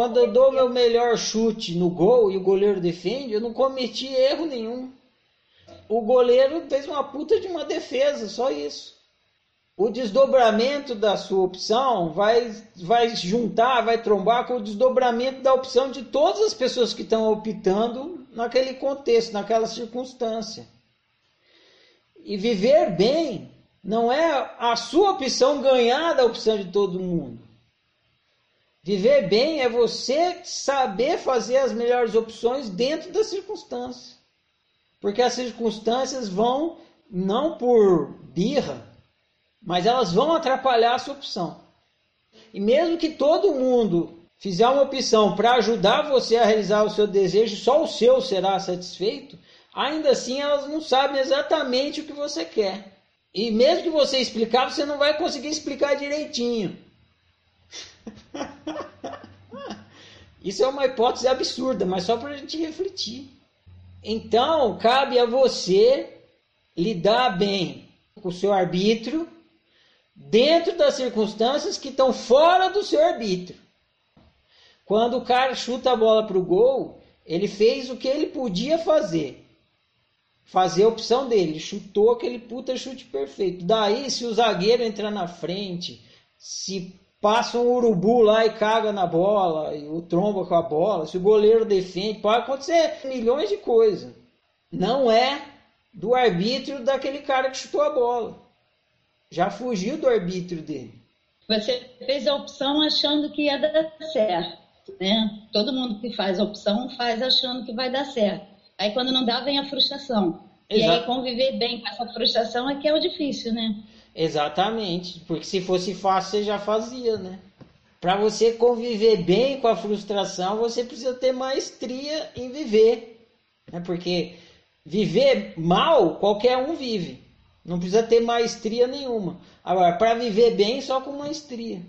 quando eu dou meu melhor chute no gol e o goleiro defende, eu não cometi erro nenhum. O goleiro fez uma puta de uma defesa, só isso. O desdobramento da sua opção vai, vai juntar, vai trombar com o desdobramento da opção de todas as pessoas que estão optando naquele contexto, naquela circunstância. E viver bem não é a sua opção ganhar da opção de todo mundo. Viver bem é você saber fazer as melhores opções dentro das circunstâncias. Porque as circunstâncias vão, não por birra, mas elas vão atrapalhar a sua opção. E mesmo que todo mundo fizer uma opção para ajudar você a realizar o seu desejo, só o seu será satisfeito, ainda assim elas não sabem exatamente o que você quer. E mesmo que você explicar, você não vai conseguir explicar direitinho. Isso é uma hipótese absurda, mas só para a gente refletir. Então, cabe a você lidar bem com o seu arbítrio dentro das circunstâncias que estão fora do seu arbítrio. Quando o cara chuta a bola para o gol, ele fez o que ele podia fazer. Fazer a opção dele, chutou aquele puta chute perfeito. Daí, se o zagueiro entrar na frente, se passa um urubu lá e caga na bola, e o tromba com a bola, se o goleiro defende, pode acontecer milhões de coisas. Não é do arbítrio daquele cara que chutou a bola. Já fugiu do arbítrio dele. Você fez a opção achando que ia dar certo, né? Todo mundo que faz a opção faz achando que vai dar certo. Aí quando não dá, vem a frustração. Exato. E aí conviver bem com essa frustração é que é o difícil, né? Exatamente, porque se fosse fácil você já fazia, né? Para você conviver bem com a frustração, você precisa ter maestria em viver, né? Porque viver mal qualquer um vive, não precisa ter maestria nenhuma. Agora, para viver bem só com maestria.